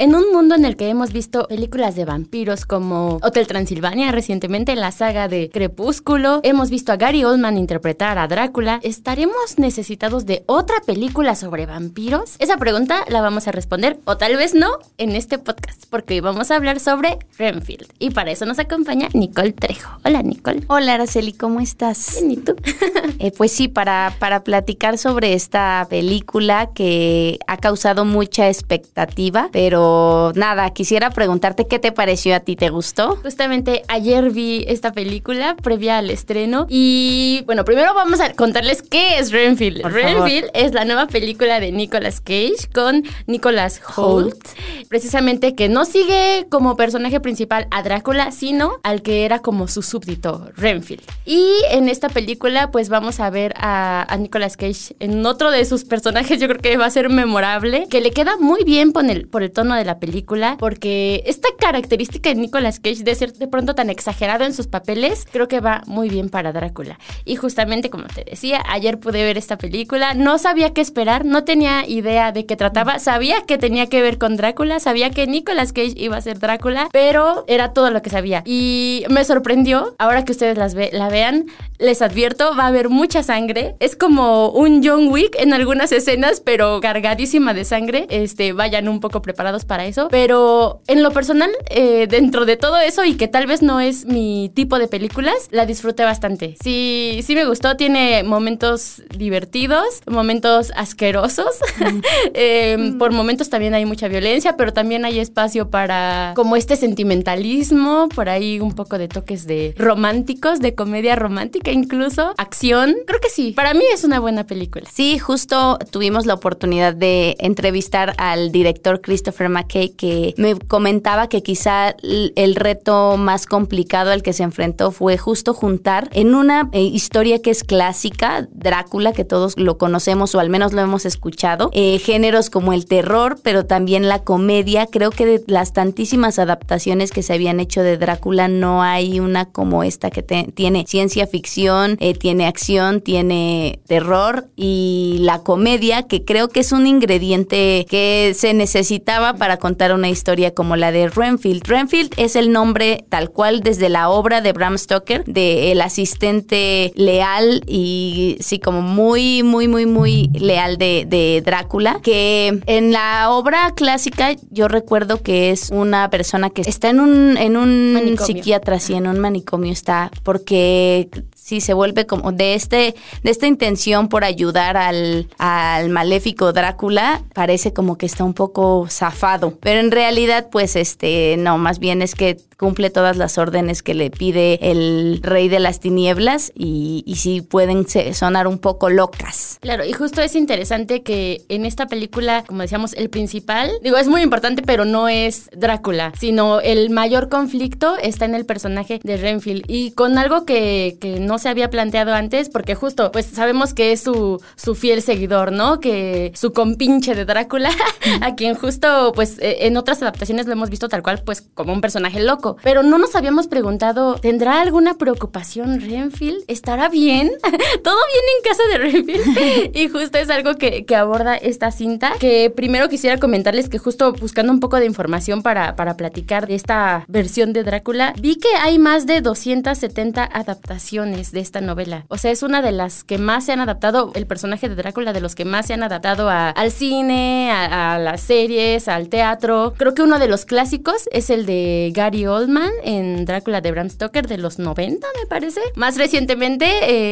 En un mundo en el que hemos visto películas de vampiros como Hotel Transilvania recientemente, la saga de Crepúsculo, hemos visto a Gary Oldman interpretar a Drácula, ¿estaremos necesitados de otra película sobre vampiros? Esa pregunta la vamos a responder, o tal vez no, en este podcast, porque hoy vamos a hablar sobre Renfield. Y para eso nos acompaña Nicole Trejo. Hola Nicole. Hola Araceli, ¿cómo estás? Bien, ¿y tú? Eh, pues sí, para, para platicar sobre esta película que ha causado mucha expectativa, pero nada, quisiera preguntarte qué te pareció a ti, ¿te gustó? Justamente ayer vi esta película previa al estreno y bueno, primero vamos a contarles qué es Renfield. Por Renfield es la nueva película de Nicolas Cage con Nicolas Holt, precisamente que no sigue como personaje principal a Drácula, sino al que era como su súbdito, Renfield. Y en esta película pues vamos a ver a, a Nicolas Cage en otro de sus personajes, yo creo que va a ser memorable, que le queda muy bien por el, por el tono de la película, porque esta característica de Nicolas Cage de ser de pronto tan exagerado en sus papeles, creo que va muy bien para Drácula. Y justamente como te decía, ayer pude ver esta película, no sabía qué esperar, no tenía idea de qué trataba, sabía que tenía que ver con Drácula, sabía que Nicolas Cage iba a ser Drácula, pero era todo lo que sabía. Y me sorprendió, ahora que ustedes las ve la vean, les advierto, va a haber mucha sangre. Es como un John Wick en algunas escenas, pero cargadísima de sangre. Este, vayan un poco preparados para eso. Pero en lo personal, eh, dentro de todo eso y que tal vez no es mi tipo de películas, la disfruté bastante. Sí, sí me gustó. Tiene momentos divertidos, momentos asquerosos. Eh, por momentos también hay mucha violencia, pero también hay espacio para como este sentimentalismo, por ahí un poco de toques de románticos, de comedia romántica incluso, acción. Creo que sí, para mí es una buena película. Sí, justo tuvimos la oportunidad de entrevistar al director Christopher McKay que me comentaba que quizá el reto más complicado al que se enfrentó fue justo juntar en una eh, historia que es clásica, Drácula, que todos lo conocemos o al menos lo hemos escuchado, eh, géneros como el terror, pero también la comedia. Creo que de las tantísimas adaptaciones que se habían hecho de Drácula no hay una como esta que tiene ciencia ficción, eh, tiene acción, tiene terror y la comedia, que creo que es un ingrediente que se necesitaba para contar una historia como la de Renfield. Renfield es el nombre tal cual desde la obra de Bram Stoker, de el asistente leal y sí, como muy, muy, muy, muy leal de, de Drácula, que en la obra clásica yo recuerdo que es una persona que está en un, en un Manicomio. psiquiatra, sí, en un manicomio está, porque sí se vuelve como de este de esta intención por ayudar al, al maléfico Drácula parece como que está un poco zafado. Pero en realidad pues este no más bien es que cumple todas las órdenes que le pide el rey de las tinieblas y, y sí pueden sonar un poco locas. Claro, y justo es interesante que en esta película, como decíamos, el principal, digo, es muy importante, pero no es Drácula, sino el mayor conflicto está en el personaje de Renfield. Y con algo que, que no se había planteado antes, porque justo, pues sabemos que es su, su fiel seguidor, ¿no? Que su compinche de Drácula, a quien justo, pues eh, en otras adaptaciones lo hemos visto tal cual, pues como un personaje loco, pero no nos habíamos preguntado, ¿tendrá alguna preocupación Renfield? ¿Estará bien? ¿Todo bien en casa de Renfield? y justo es algo que, que aborda esta cinta, que primero quisiera comentarles que justo buscando un poco de información para, para platicar de esta versión de Drácula, vi que hay más de 270 adaptaciones de esta novela. O sea, es una de las que más se han adaptado, el personaje de Drácula, de los que más se han adaptado a- al cine, a, a las series, al teatro. Creo que uno de los clásicos es el de Gary Oldman Oldman en Drácula de Bram Stoker de los 90, me parece. Más recientemente,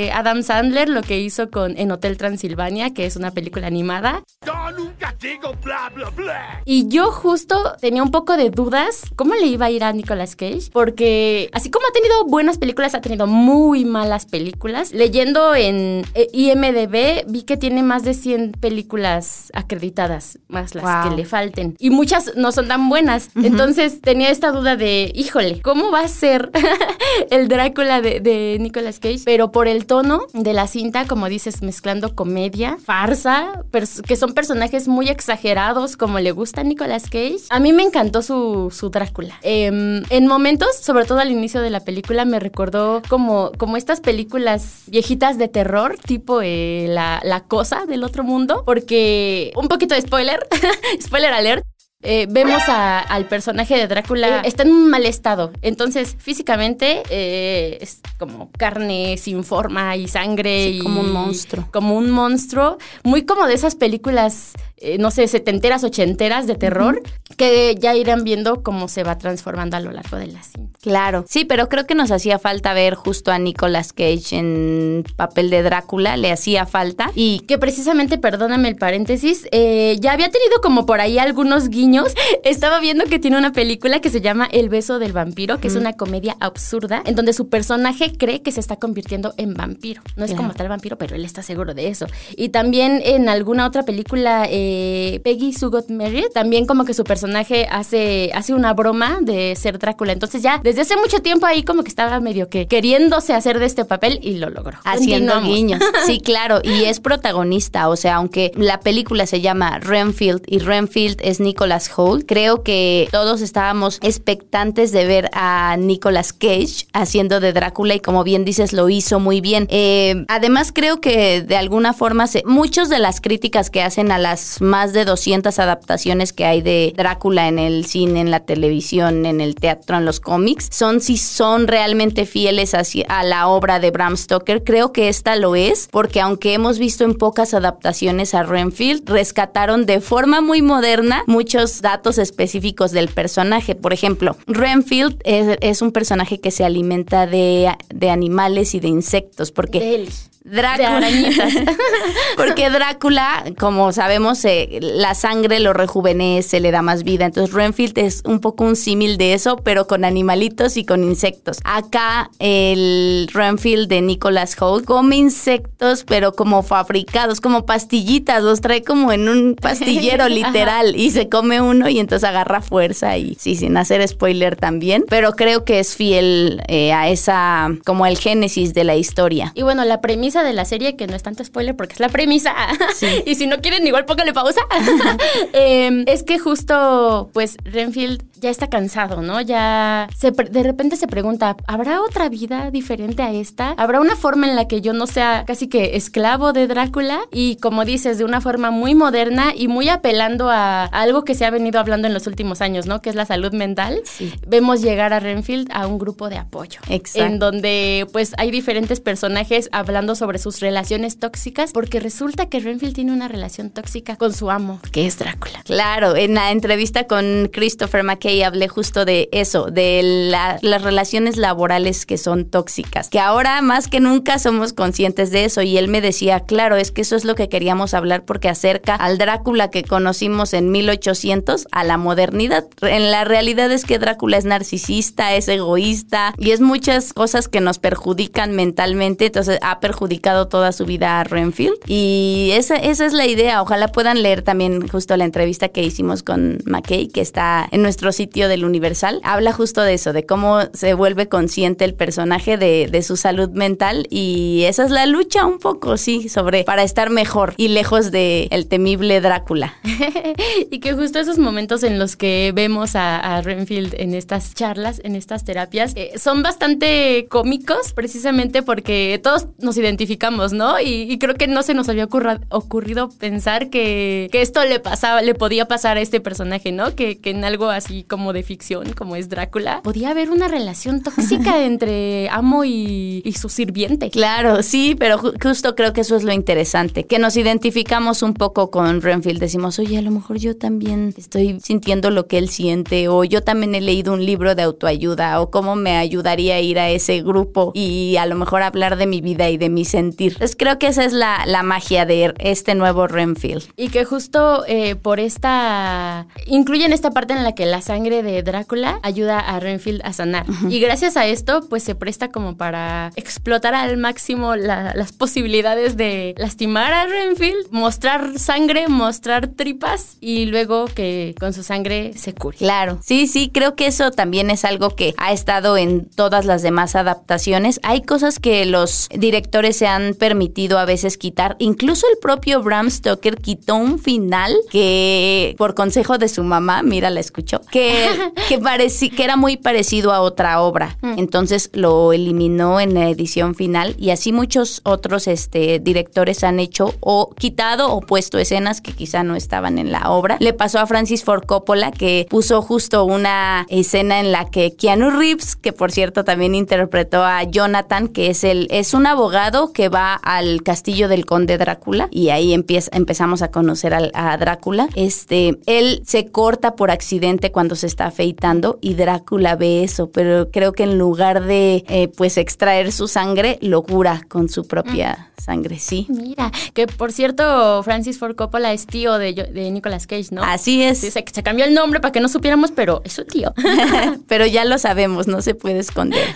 eh, Adam Sandler lo que hizo con En Hotel Transilvania, que es una película animada. Yo nunca digo bla, bla, bla. Y yo justo tenía un poco de dudas cómo le iba a ir a Nicolas Cage, porque así como ha tenido buenas películas, ha tenido muy malas películas. Leyendo en eh, IMDB vi que tiene más de 100 películas acreditadas, más las Wow. que le falten. Y muchas no son tan buenas. Entonces tenía esta duda de, híjole, ¿cómo va a ser el Drácula de, Nicolas Cage? Pero por el tono de la cinta, como dices, mezclando comedia, farsa, que son personajes muy exagerados como le gusta Nicolas Cage. A mí me encantó su, su Drácula. Em, en momentos, sobre todo al inicio de la película, me recordó como, como estas películas viejitas de terror, tipo eh, la, la cosa del otro mundo, porque un poquito de spoiler, spoiler alert. Eh, vemos a- al personaje de Drácula, está en un mal estado. Entonces, físicamente eh, es como carne sin forma y sangre. Sí, y como un monstruo. Como un monstruo. Muy como de esas películas, eh, no sé, setenteras, ochenteras de terror, que ya irán viendo cómo se va transformando a lo largo de la cinta. Claro, sí, pero creo que nos hacía falta ver justo a Nicolas Cage en papel de Drácula, le hacía falta. Y Que precisamente, perdóname el paréntesis, eh, ya había tenido como por ahí algunos guiños. Estaba viendo que tiene una película que se llama El beso del vampiro, que es una comedia absurda, en donde su personaje cree que se está convirtiendo en vampiro. No es Claro. como tal vampiro, pero él está seguro de eso. Y también en alguna otra película, eh, Peggy Sue Got Married, también como que su personaje hace, hace una broma de ser Drácula. Entonces ya desde hace mucho tiempo ahí como que estaba medio que queriéndose hacer de este papel y lo logró. haciendo guiños. Sí, claro, y es protagonista, o sea, aunque la película se llama Renfield y Renfield es Nicolas Holt, creo que todos estábamos expectantes de ver a Nicolas Cage haciendo de Drácula y como bien dices lo hizo muy bien. Eh, además creo que de alguna forma se, muchos de las críticas que hacen a las más de 200 adaptaciones que hay de Drácula en el cine, en la televisión, en el teatro, en los cómics, son si son realmente fieles a la obra de Bram Stoker. Creo que esta lo es, porque aunque hemos visto en pocas adaptaciones a Renfield, rescataron de forma muy moderna muchos datos específicos del personaje. Por ejemplo, Renfield es, un personaje que se alimenta de, de animales y de insectos, porque De. Drácula. De. Porque Drácula, como sabemos, eh, la sangre lo rejuvenece, le da más vida. Entonces Renfield es un poco un símil de eso, pero con animalitos y con insectos. Acá el Renfield de Nicholas Holt come insectos, pero como fabricados, como pastillitas. Los trae como en un pastillero literal y se come uno y entonces agarra fuerza y sí, sin hacer spoiler también. Pero creo que es fiel eh, a esa, como el génesis de la historia. Y bueno, la premisa de la serie, que no es tanto spoiler porque es la premisa, y si no quieren igual póngale pausa, Em, es que justo pues Renfield ya está cansado, ¿no? Ya se de repente se pregunta, ¿habrá otra vida diferente a esta? ¿Habrá una forma en la que yo no sea casi que esclavo de Drácula? Y como dices, de una forma muy moderna y muy apelando a, a algo que se ha venido hablando en los últimos años, ¿no? Que es la salud mental. Sí. Vemos llegar a Renfield a un grupo de apoyo. Exacto. En donde pues hay diferentes personajes hablando sobre sus relaciones tóxicas, porque resulta que Renfield tiene una relación tóxica con su amo, que es Drácula. Claro, en la entrevista con Christopher McKay hablé justo de eso, de la- las relaciones laborales que son tóxicas, que ahora más que nunca somos conscientes de eso. Y él me decía, claro, es que eso es lo que queríamos hablar porque acerca al Drácula que conocimos en 1800 a la modernidad. En la realidad es que Drácula es narcisista, es egoísta y es muchas cosas que nos perjudican mentalmente, entonces ha perjudicado toda su vida a Renfield. Y esa, esa es la idea, ojalá puedan leer también justo la entrevista que hicimos con McKay, que está en nuestro sitio del Universal, habla justo de eso, de cómo se vuelve consciente el personaje de, su salud mental y esa es la lucha un poco, sí, sobre para estar mejor y lejos de el temible Drácula. y que justo esos momentos en los que vemos a, Renfield en estas charlas, en estas terapias, eh, son bastante cómicos, precisamente porque todos nos identificamos, ¿no? Y, creo que no se nos había ocurrido pensar que, esto le pasaba, le podía pasar a este personaje, ¿no? Que en algo así como de ficción, como es Drácula, podía haber una relación tóxica entre amo y, y su sirviente. Claro, sí, pero ju- justo creo que eso es lo interesante, que nos identificamos un poco con Renfield. Decimos, oye, a lo mejor yo también estoy sintiendo lo que él siente, o yo también he leído un libro de autoayuda, o cómo me ayudaría a ir a ese grupo y a lo mejor hablar de mi vida y de mi sentir. Entonces creo que esa es la, la magia de este nuevo Renfield. Y que justo eh, por esta... Incluyen esta parte en la que la sangre de Drácula ayuda a Renfield a sanar. Y gracias a esto, pues se presta como para explotar al máximo la- las posibilidades de lastimar a Renfield, mostrar sangre, mostrar tripas y luego que con su sangre se cure. Claro, sí, sí, creo que eso también es algo que ha estado en todas las demás adaptaciones. Hay cosas que los directores se han permitido a veces quitar. Incluso el propio Bram Stoker quitó un final que, por consejo de su mamá, mira, la escuchó, que, que, pareci- que era muy parecido a otra obra. Entonces lo eliminó en la edición final y así muchos otros este, directores han hecho o quitado o puesto escenas que quizá no estaban en la obra. Le pasó a Francis Ford Coppola que puso justo una escena en la que Keanu Reeves, que por cierto también interpretó a Jonathan, que es el es un abogado que va al castillo del conde Drácula y ahí empieza, empezamos a conocer a, Drácula. Este, él se corta por accidente cuando se está afeitando y Drácula ve eso, pero creo que en lugar de eh, pues extraer su sangre, lo cura con su propia sangre, sí. Mira, que por cierto, Francis Ford Coppola es tío de, Nicolas Cage, ¿no? Así es. Sí, se, se cambió el nombre para que no supiéramos, pero es su tío. pero ya lo sabemos, no se puede esconder.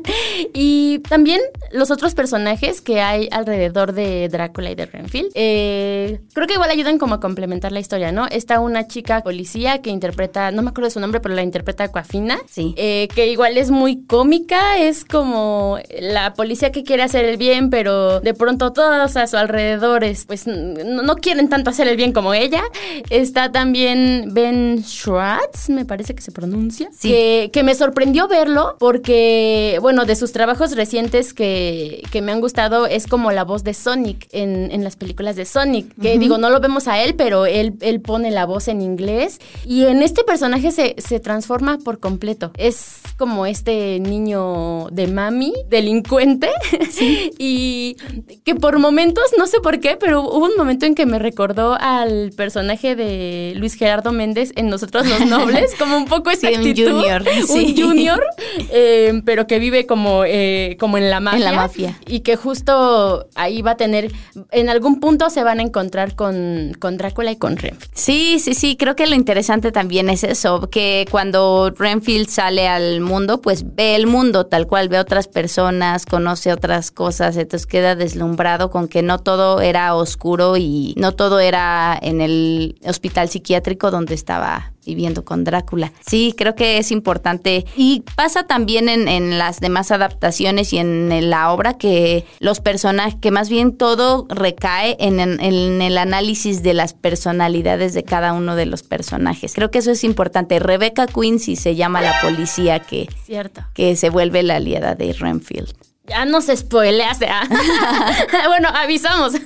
y también los otros personajes que hay alrededor de Drácula y de Renfield, eh, creo que igual ayudan como a complementar la historia, ¿no? Está una chica policía que interpreta, no me acuerdo de su nombre, pero la interpreta Coafina, Sí. eh, que igual es muy cómica, es como la policía que quiere hacer el bien, pero de pronto todos a su alrededor es, pues no, no quieren tanto hacer el bien como ella. Está también Ben Schwartz, me parece que se pronuncia, Sí. que, que me sorprendió verlo porque, bueno, de sus trabajos recientes que, que me han gustado es como la voz de Sonic en, en las películas de Sonic, que digo, no lo vemos a él, pero él, él pone la voz en inglés y en este personaje se, se transforma por completo. Es como este niño de mami, delincuente, y que por momentos, no sé por qué, pero hubo un momento en que me recordó al personaje de Luis Gerardo Méndez en Nosotros los Nobles, como un poco esa Sí, un junior, sí. un junior, eh, pero que vive como, eh, como en la mafia. En la mafia. Y que justo ahí va a tener, en algún punto se van a encontrar con, con Drácula y con Renfield. Sí, sí, sí, creo que lo interesante también es eso, que cuando Renfield sale al mundo, pues ve el mundo tal cual, ve otras personas, conoce otras cosas, entonces queda deslumbrado con que no todo era oscuro y no todo era en el hospital psiquiátrico donde estaba viviendo con Drácula. Sí, creo que es importante. Y pasa también en, en las demás adaptaciones y en, la obra que los personajes, que más bien todo recae en, en- en el análisis de las personalidades de cada uno de los personajes. Creo que eso es importante. Rebecca Quincy se llama la policía que, Cierto. que se vuelve la aliada de Renfield. Ya no se spoileas. ¿ah? bueno, avisamos.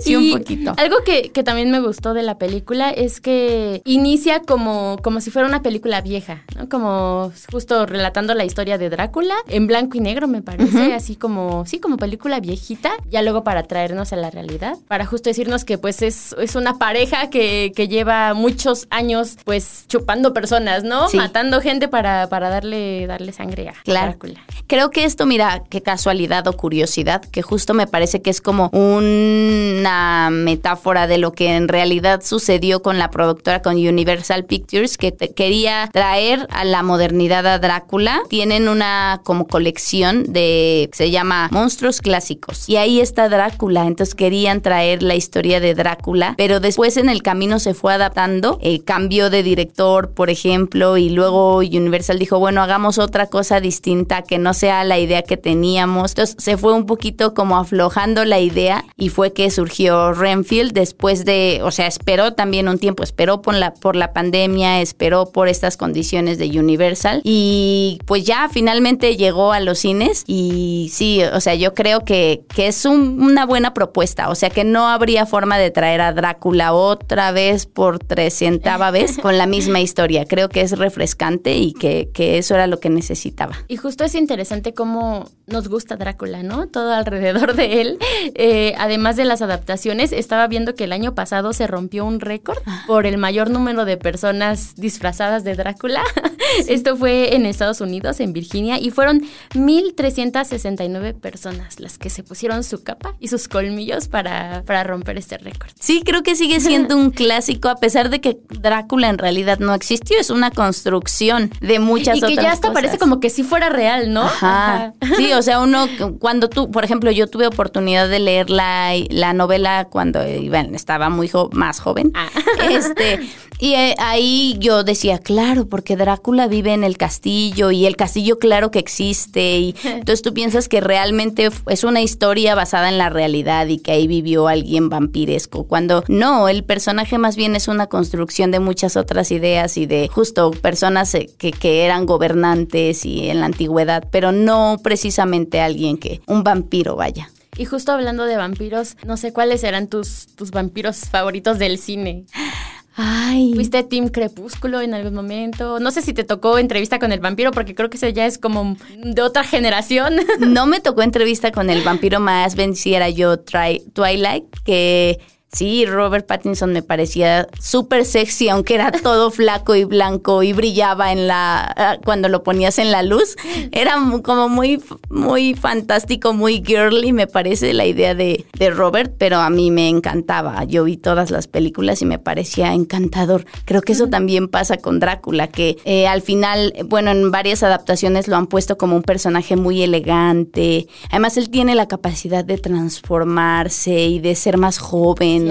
Sí, un poquito. Algo que, que también me gustó de la película es que inicia como, como si fuera una película vieja, ¿no? Como justo relatando la historia de Drácula en blanco y negro, me parece, así como, sí, como película viejita, ya luego para traernos a la realidad, para justo decirnos que pues es, es una pareja que, que lleva muchos años pues chupando personas, ¿no? Sí. Matando gente para, para darle, darle sangre a Claro. Drácula. Creo que esto, mira, qué casualidad o curiosidad, que justo me parece que es como una metáfora de lo que en realidad sucedió con la productora, con Universal Pictures, que te- quería traer a la modernidad a Drácula. Tienen una como colección de, se llama Monstruos Clásicos. Y ahí está Drácula, entonces querían traer la historia de Drácula, pero después en el camino se fue adaptando, eh, cambió de director, por ejemplo, y luego Universal dijo, bueno, hagamos otra cosa distinta que no sea la idea que teníamos. Entonces se fue un poquito como aflojando la idea y fue que surgió Renfield después de, o sea, esperó también un tiempo, esperó por la, por la pandemia, esperó por estas condiciones de Universal y pues ya finalmente llegó a los cines y sí, o sea, yo creo que, que es una buena propuesta, o sea, que no habría forma de traer a Drácula otra vez por trescientava vez con la misma historia. Creo que es refrescante y que, que eso era lo que necesitaba. Y justo es interesante cómo nos gusta Drácula, ¿no? Todo alrededor de él. Eh, además de las adaptaciones, estaba viendo que el año pasado se rompió un récord Ah. por el mayor número de personas disfrazadas de Drácula. Esto fue en Estados Unidos, en Virginia, y fueron 1.369 personas las que se pusieron su capa y sus colmillos para, para romper este récord. Sí, creo que sigue siendo un clásico, a pesar de que Drácula en realidad no existió, es una construcción de muchas Y que otras ya hasta cosas. parece como que si fuera real, ¿no? Ajá. Sí, o sea, uno, cuando tú, por ejemplo, yo tuve oportunidad de leer la, la novela cuando iba- estaba muy jo- más joven. Ah. Este, y eh, ahí yo decía, claro, porque Drácula vive en el castillo y el castillo claro que existe. Y entonces tú piensas que realmente es una historia basada en la realidad y que ahí vivió alguien vampiresco. Cuando no, el personaje más bien es una construcción de muchas otras ideas y de justo personas eh, que, que eran gobernantes y en la antigüedad, pero no precisamente alguien que, un vampiro vaya. Y justo hablando de vampiros, no sé cuáles eran tus, tus vampiros favoritos del cine. Ay. ¿Fuiste Team Crepúsculo en algún momento? No sé si te tocó entrevista con el vampiro, porque creo que ese ya es como de otra generación. No me tocó entrevista con el vampiro más venciera yo Twilight, que sí, Robert Pattinson me parecía súper sexy, aunque era todo flaco y blanco y brillaba en la ah, cuando lo ponías en la luz. Era como muy, muy fantástico, muy girly, me parece la idea de, de Robert, pero a mí me encantaba. Yo vi todas las películas y me parecía encantador. Creo que eso también pasa con Drácula, que eh, al final, bueno, en varias adaptaciones lo han puesto como un personaje muy elegante. Además, él tiene la capacidad de transformarse y de ser más joven,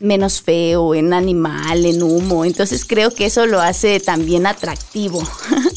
menos feo, en animal, en humo. Entonces creo que eso lo hace también atractivo.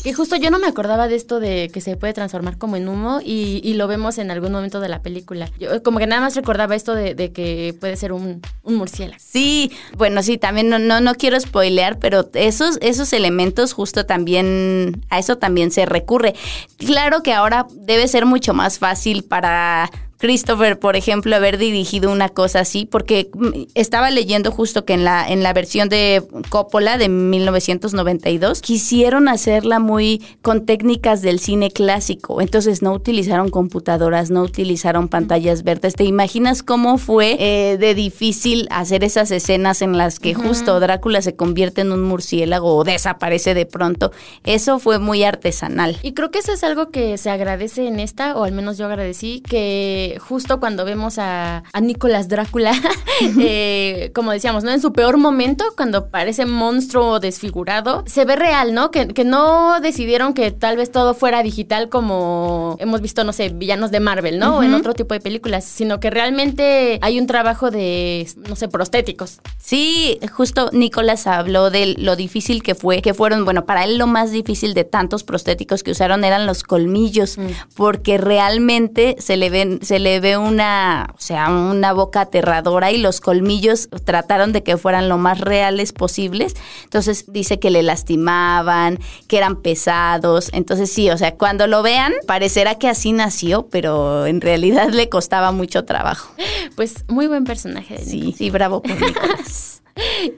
Que justo yo no me acordaba de esto de que se puede transformar como en humo y, y lo vemos en algún momento de la película. Yo como que nada más recordaba esto de, de que puede ser un, un murciélago. Sí, bueno, sí, también no, no, no quiero spoilear, pero esos, esos elementos justo también, a eso también se recurre. Claro que ahora debe ser mucho más fácil para Christopher, por ejemplo, haber dirigido una cosa así, porque mm, estaba leyendo justo que en la, en la versión de Coppola de 1992 quisieron hacerla muy con técnicas del cine clásico, entonces no utilizaron computadoras, no utilizaron pantallas verdes. ¿Te imaginas cómo fue eh, de difícil hacer esas escenas en las que justo Drácula se convierte en un murciélago o desaparece de pronto? Eso fue muy artesanal. Y creo que eso es algo que se agradece en esta, o al menos yo agradecí, que justo cuando vemos a, a Nicolás Drácula, eh, como decíamos, ¿no? En su peor momento, cuando parece monstruo desfigurado, se ve real, ¿no? Que, que no decidieron que tal vez todo fuera digital como hemos visto, no sé, villanos de Marvel, ¿no? O en otro tipo de películas, sino que realmente hay un trabajo de, no sé, prostéticos. Sí, justo Nicolás habló de lo difícil que fue, que fueron, bueno, para él lo más difícil de tantos prostéticos que usaron eran los colmillos, porque realmente se le ven, se le ve una, o sea, una boca aterradora y los colmillos trataron de que fueran lo más reales posibles. Entonces dice que le lastimaban, que eran pesados. Entonces sí, o sea, cuando lo vean, parecerá que así nació, pero en realidad le costaba mucho trabajo. Pues muy buen personaje. de Sí, sí, bravo por Nicolás.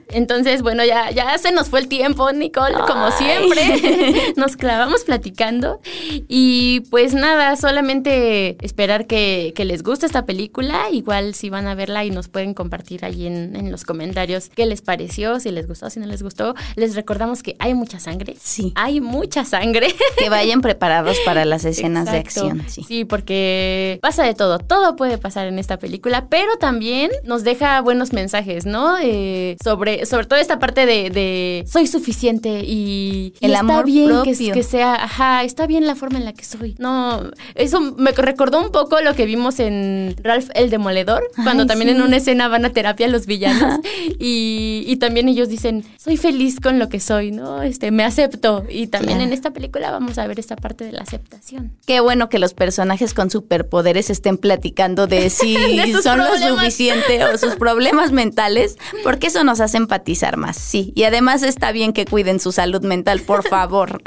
Entonces, bueno, ya, ya se nos fue el tiempo, Nicole, como siempre. Nos clavamos platicando. Y pues nada, solamente esperar que, que les guste esta película. Igual si van a verla y nos pueden compartir ahí en, en los comentarios qué les pareció, si les gustó, si no les gustó. Les recordamos que hay mucha sangre. Sí. Hay mucha sangre. Que vayan preparados para las escenas de acción. Sí. Sí, porque pasa de todo, todo puede pasar en esta película, pero también nos deja buenos mensajes, ¿no? Eh, sobre, sobre todo esta parte de, de soy suficiente y, y El está amor bien propio. que sea, ajá, está bien la forma en la que soy. No, eso me recordó un poco lo que vimos en Ralph el Demoledor, cuando Ay, también sí. en una escena van a terapia los villanos y, y también ellos dicen, soy feliz con lo que soy, ¿no? Este, me acepto. Y también Claro. en esta película vamos a ver esta parte de la aceptación. Qué bueno que los personajes con superpoderes estén platicando de si De son lo suficiente o sus problemas mentales, porque eso nos hace empatizar más, sí. Y además está bien que cuiden su salud mental, por favor.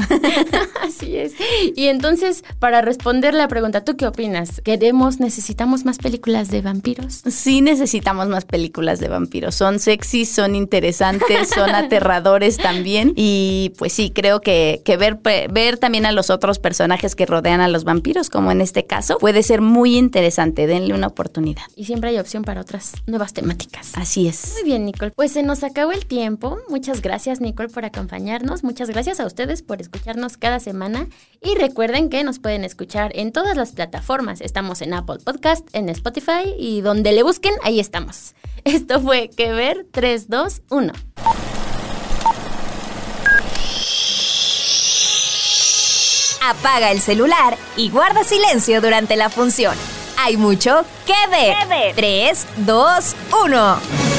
Así es. Y entonces, para responder la pregunta, ¿tú qué opinas? ¿Queremos, necesitamos más películas de vampiros? Sí necesitamos más películas de vampiros. Son sexys, son interesantes, son aterradores también. Y pues sí, creo que, que ver, ver también a los otros personajes que rodean a los vampiros, como en este caso, puede ser muy interesante. Denle una oportunidad. Y siempre hay opción para otras nuevas temáticas. Así es. Muy bien, Nicole. Pues se nos acabó el tiempo. Muchas gracias, Nicole, por acompañarnos. Muchas gracias a ustedes por escucharnos cada semana. Y recuerden que nos pueden escuchar en todas las plataformas. Estamos en Apple Podcast, en Spotify y donde le busquen, ahí estamos. Esto fue Que Ver 3, 2, 1. Apaga el celular y guarda silencio durante la función. Hay mucho que ver. 3, 2, 1.